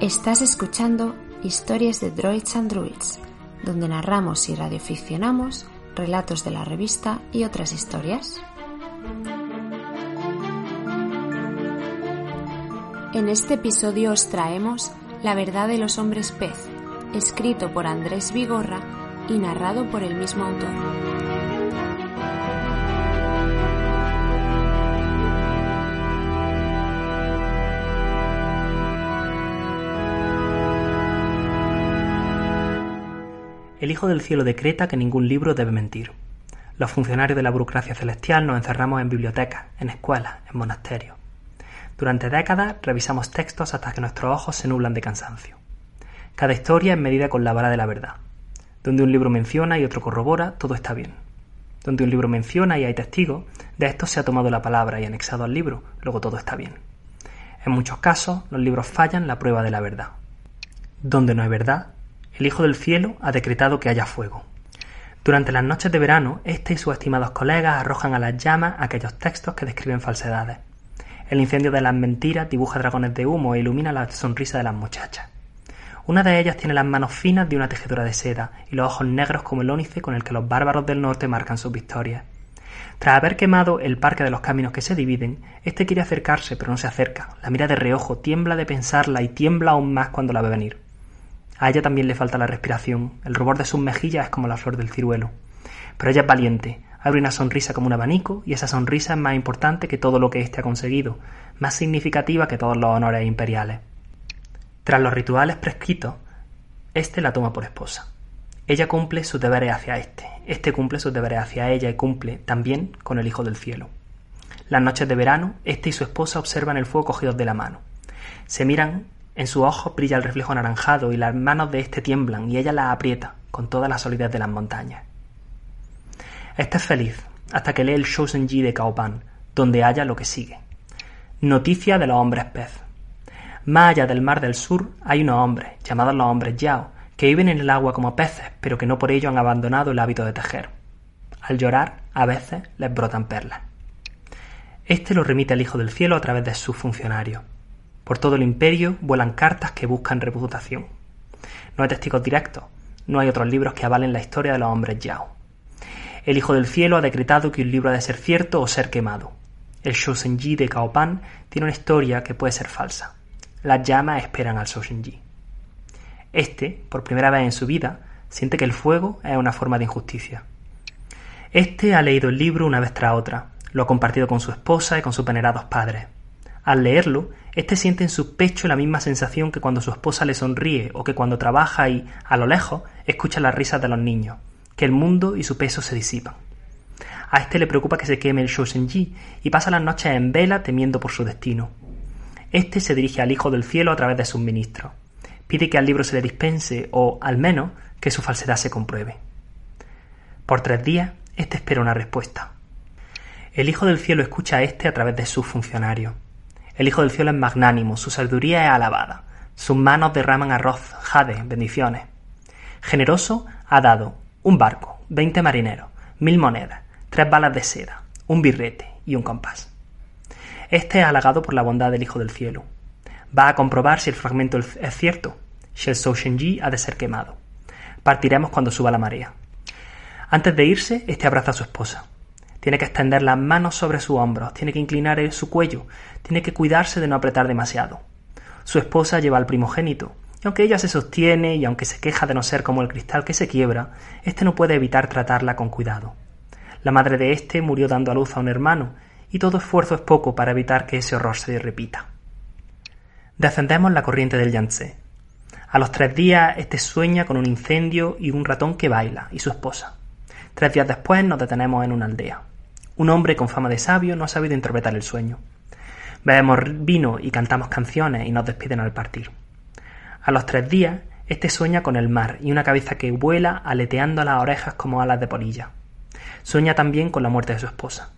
Estás escuchando Historias de Droids and Druids, donde narramos y radioficcionamos relatos de la revista y otras historias. En este episodio os traemos La verdad de los hombres pez, escrito por Andrés Vigorra y narrado por el mismo autor. El Hijo del Cielo decreta que ningún libro debe mentir. Los funcionarios de la burocracia celestial nos encerramos en bibliotecas, en escuelas, en monasterios. Durante décadas revisamos textos hasta que nuestros ojos se nublan de cansancio. Cada historia es medida con la vara de la verdad. Donde un libro menciona y otro corrobora, todo está bien. Donde un libro menciona y hay testigos, de esto se ha tomado la palabra y anexado al libro, luego todo está bien. En muchos casos, los libros fallan la prueba de la verdad. Donde no hay verdad, el Hijo del Cielo ha decretado que haya fuego. Durante las noches de verano, este y sus estimados colegas arrojan a las llamas aquellos textos que describen falsedades. El incendio de las mentiras dibuja dragones de humo e ilumina la sonrisa de las muchachas. Una de ellas tiene las manos finas de una tejedora de seda y los ojos negros como el ónice con el que los bárbaros del norte marcan sus victorias. Tras haber quemado el parque de los caminos que se dividen, este quiere acercarse, pero no se acerca. La mira de reojo, tiembla de pensarla y tiembla aún más cuando la ve venir. A ella también le falta la respiración, el rubor de sus mejillas es como la flor del ciruelo. Pero ella es valiente, abre una sonrisa como un abanico y esa sonrisa es más importante que todo lo que éste ha conseguido, más significativa que todos los honores imperiales. Tras los rituales prescritos, éste la toma por esposa. Ella cumple sus deberes hacia éste, éste cumple sus deberes hacia ella y cumple también con el Hijo del Cielo. Las noches de verano, éste y su esposa observan el fuego cogidos de la mano. Se miran en su ojo brilla el reflejo anaranjado y las manos de éste tiemblan y ella las aprieta con toda la solidez de las montañas. Este es feliz hasta que lee el Shousenji de Kaopan, donde halla lo que sigue. Noticia de los hombres pez. Más allá del mar del sur hay unos hombres, llamados los hombres Yao, que viven en el agua como peces, pero que no por ello han abandonado el hábito de tejer. Al llorar, a veces les brotan perlas. Este lo remite al Hijo del Cielo a través de sus funcionarios. Por todo el imperio vuelan cartas que buscan reputación. No hay testigos directos, no hay otros libros que avalen la historia de los hombres Yao. El Hijo del Cielo ha decretado que un libro ha de ser cierto o ser quemado. El Shousenji de Kaopan tiene una historia que puede ser falsa. Las llamas esperan al Shousenji. Este, por primera vez en su vida, siente que el fuego es una forma de injusticia. Este ha leído el libro una vez tras otra, lo ha compartido con su esposa y con sus venerados padres. Al leerlo, éste siente en su pecho la misma sensación que cuando su esposa le sonríe o que cuando trabaja y, a lo lejos, escucha las risas de los niños, que el mundo y su peso se disipan. A este le preocupa que se queme el Shousenji y pasa las noches en vela temiendo por su destino. Este se dirige al Hijo del Cielo a través de sus ministros. Pide que al libro se le dispense o, al menos, que su falsedad se compruebe. Por tres días, este espera una respuesta. El Hijo del Cielo escucha a este a través de sus funcionarios. El Hijo del Cielo es magnánimo, su sabiduría es alabada. Sus manos derraman arroz, jade, bendiciones. Generoso ha dado un barco, veinte marineros, mil monedas, tres balas de seda, un birrete y un compás. Este es halagado por la bondad del Hijo del Cielo. Va a comprobar si el fragmento es cierto. Shel Shenji ha de ser quemado. Partiremos cuando suba la marea. Antes de irse, este abraza a su esposa. Tiene que extender las manos sobre su hombros, tiene que inclinar su cuello, tiene que cuidarse de no apretar demasiado. Su esposa lleva al primogénito, y aunque ella se sostiene y aunque se queja de no ser como el cristal que se quiebra, éste no puede evitar tratarla con cuidado. La madre de éste murió dando a luz a un hermano, y todo esfuerzo es poco para evitar que ese horror se repita. Descendemos la corriente del Yangtze. A los tres días, este sueña con un incendio y un ratón que baila, y su esposa. Tres días después nos detenemos en una aldea. Un hombre con fama de sabio no ha sabido interpretar el sueño. Bebemos vino y cantamos canciones y nos despiden al partir. A los tres días, este sueña con el mar y una cabeza que vuela aleteando las orejas como alas de polilla. Sueña también con la muerte de su esposa.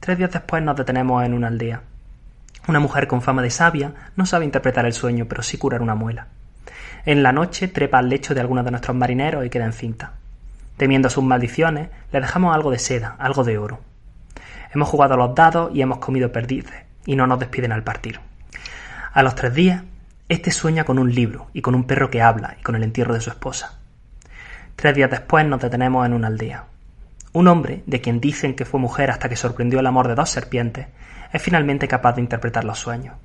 Tres días después nos detenemos en una aldea. Una mujer con fama de sabia no sabe interpretar el sueño, pero sí curar una muela. En la noche trepa al lecho de alguno de nuestros marineros y queda encinta. Temiendo sus maldiciones, le dejamos algo de seda, algo de oro. Hemos jugado los dados y hemos comido perdices, y no nos despiden al partir. A los tres días, este sueña con un libro y con un perro que habla y con el entierro de su esposa. Tres días después nos detenemos en una aldea. Un hombre, de quien dicen que fue mujer hasta que sorprendió el amor de dos serpientes, es finalmente capaz de interpretar los sueños.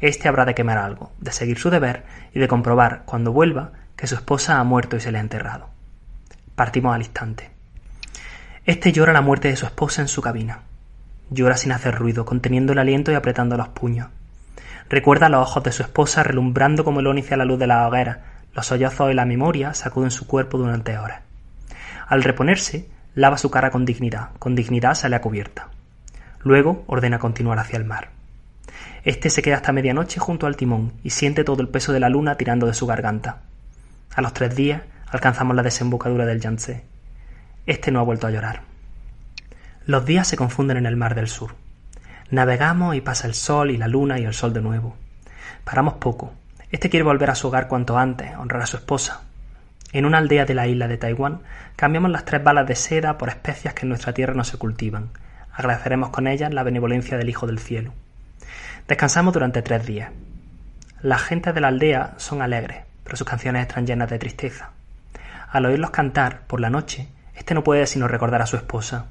Este habrá de quemar algo, de seguir su deber y de comprobar, cuando vuelva, que su esposa ha muerto y se le ha enterrado. Partimos al instante. Este llora la muerte de su esposa en su cabina. Llora sin hacer ruido, conteniendo el aliento y apretando los puños. Recuerda los ojos de su esposa relumbrando como el ónice a la luz de la hoguera. Los sollozos y la memoria sacuden su cuerpo durante horas. Al reponerse, lava su cara con dignidad. Con dignidad sale a cubierta. Luego ordena continuar hacia el mar. Este se queda hasta medianoche junto al timón y siente todo el peso de la luna tirando de su garganta. A los tres días alcanzamos la desembocadura del Yangtze. Este no ha vuelto a llorar. Los días se confunden en el mar del sur. Navegamos y pasa el sol y la luna y el sol de nuevo. Paramos poco. Este quiere volver a su hogar cuanto antes, honrar a su esposa. En una aldea de la isla de Taiwán cambiamos las tres balas de seda por especias que en nuestra tierra no se cultivan. Agradeceremos con ellas la benevolencia del Hijo del Cielo. Descansamos durante tres días. Las gentes de la aldea son alegres, pero sus canciones están llenas de tristeza. Al oírlos cantar por la noche, éste no puede sino recordar a su esposa.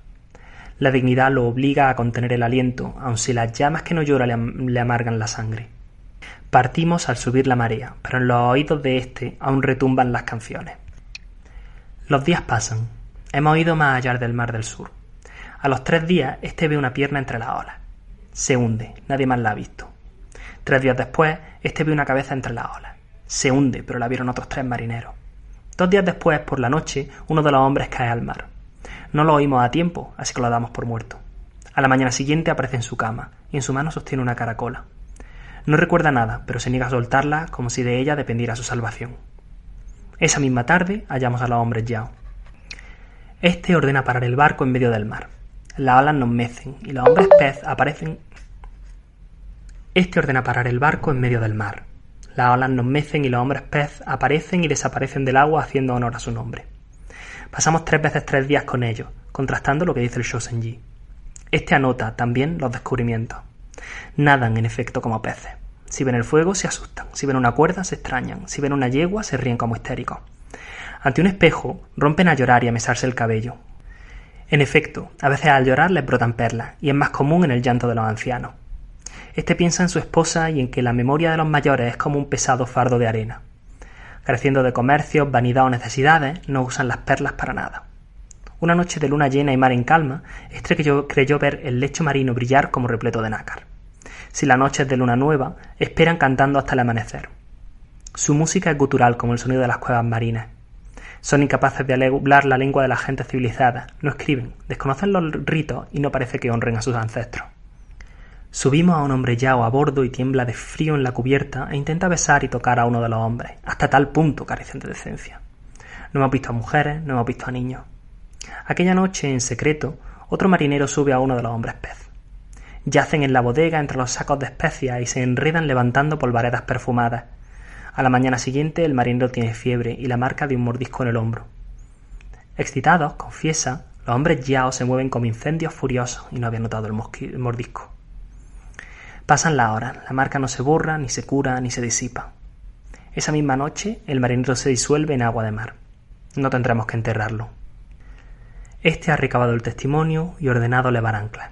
La dignidad lo obliga a contener el aliento, aun si las llamas que no llora le, amargan la sangre. Partimos al subir la marea, pero en los oídos de éste aún retumban las canciones. Los días pasan. Hemos ido más allá del mar del sur. A los tres días, éste ve una pierna entre las olas. Se hunde, nadie más la ha visto. Tres días después, este ve una cabeza entre las olas. Se hunde, pero la vieron otros tres marineros. Dos días después, por la noche, uno de los hombres cae al mar. No lo oímos a tiempo, así que lo damos por muerto. A la mañana siguiente aparece en su cama, y en su mano sostiene una caracola. No recuerda nada, pero se niega a soltarla como si de ella dependiera su salvación. Esa misma tarde hallamos a los hombres Yao. Este ordena parar el barco en medio del mar. Las olas nos mecen y los hombres pez aparecen este ordena parar el barco en medio del mar. Las olas nos mecen y los hombres pez aparecen y desaparecen del agua haciendo honor a su nombre. Pasamos tres veces tres días con ellos, contrastando lo que dice el Shosenji. Este anota también los descubrimientos. Nadan, en efecto, como peces. Si ven el fuego, se asustan. Si ven una cuerda, se extrañan. Si ven una yegua, se ríen como histéricos. Ante un espejo, rompen a llorar y a mesarse el cabello. En efecto, a veces al llorar les brotan perlas, y es más común en el llanto de los ancianos. Este piensa en su esposa y en que la memoria de los mayores es como un pesado fardo de arena. Careciendo de comercios, vanidad o necesidades, no usan las perlas para nada. Una noche de luna llena y mar en calma, Estre creyó, creyó ver el lecho marino brillar como repleto de nácar. Si la noche es de luna nueva, esperan cantando hasta el amanecer. Su música es gutural como el sonido de las cuevas marinas. Son incapaces de hablar la lengua de la gente civilizada, no escriben, desconocen los ritos y no parece que honren a sus ancestros. Subimos a un hombre yao a bordo y tiembla de frío en la cubierta e intenta besar y tocar a uno de los hombres, hasta tal punto carecen de decencia. No hemos visto a mujeres, no hemos visto a niños. Aquella noche, en secreto, otro marinero sube a uno de los hombres pez. Yacen en la bodega entre los sacos de especias y se enredan levantando polvaredas perfumadas. A la mañana siguiente el marinero tiene fiebre y la marca de un mordisco en el hombro. Excitados, confiesa, los hombres yao se mueven como incendios furiosos y no habían notado el mordisco. Pasan las horas, la marca no se borra, ni se cura, ni se disipa. Esa misma noche el marinero se disuelve en agua de mar. No tendremos que enterrarlo. Este ha recabado el testimonio y ordenado levar ancla.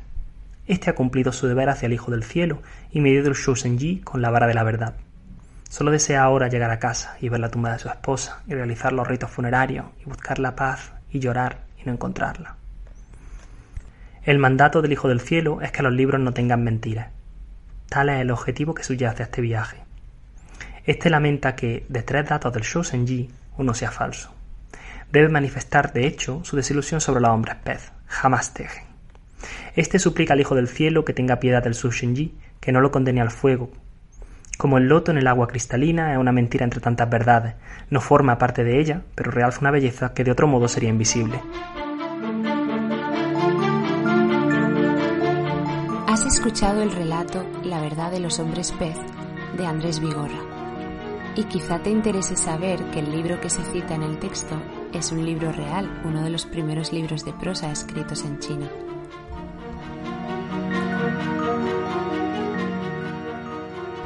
Este ha cumplido su deber hacia el Hijo del Cielo y medido el Shusenji con la vara de la verdad. Solo desea ahora llegar a casa y ver la tumba de su esposa y realizar los ritos funerarios y buscar la paz y llorar y no encontrarla. El mandato del Hijo del Cielo es que los libros no tengan mentiras Tal es el objetivo que subyace a este viaje. Este lamenta que, de tres datos del Shousenji, uno sea falso. Debe manifestar, de hecho, su desilusión sobre los hombres pez, jamás tejen. Este suplica al Hijo del Cielo que tenga piedad del Shinji, que no lo condene al fuego. Como el loto en el agua cristalina es una mentira entre tantas verdades, no forma parte de ella, pero realza una belleza que de otro modo sería invisible. Escuchado el relato La verdad de los hombres pez de Andrés Vigorra. Y quizá te interese saber que el libro que se cita en el texto es un libro real, uno de los primeros libros de prosa escritos en China.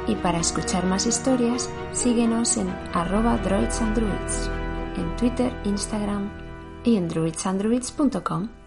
Y para escuchar más historias, síguenos en arroba droidsandruids, en Twitter, Instagram y en druidsandruids.com.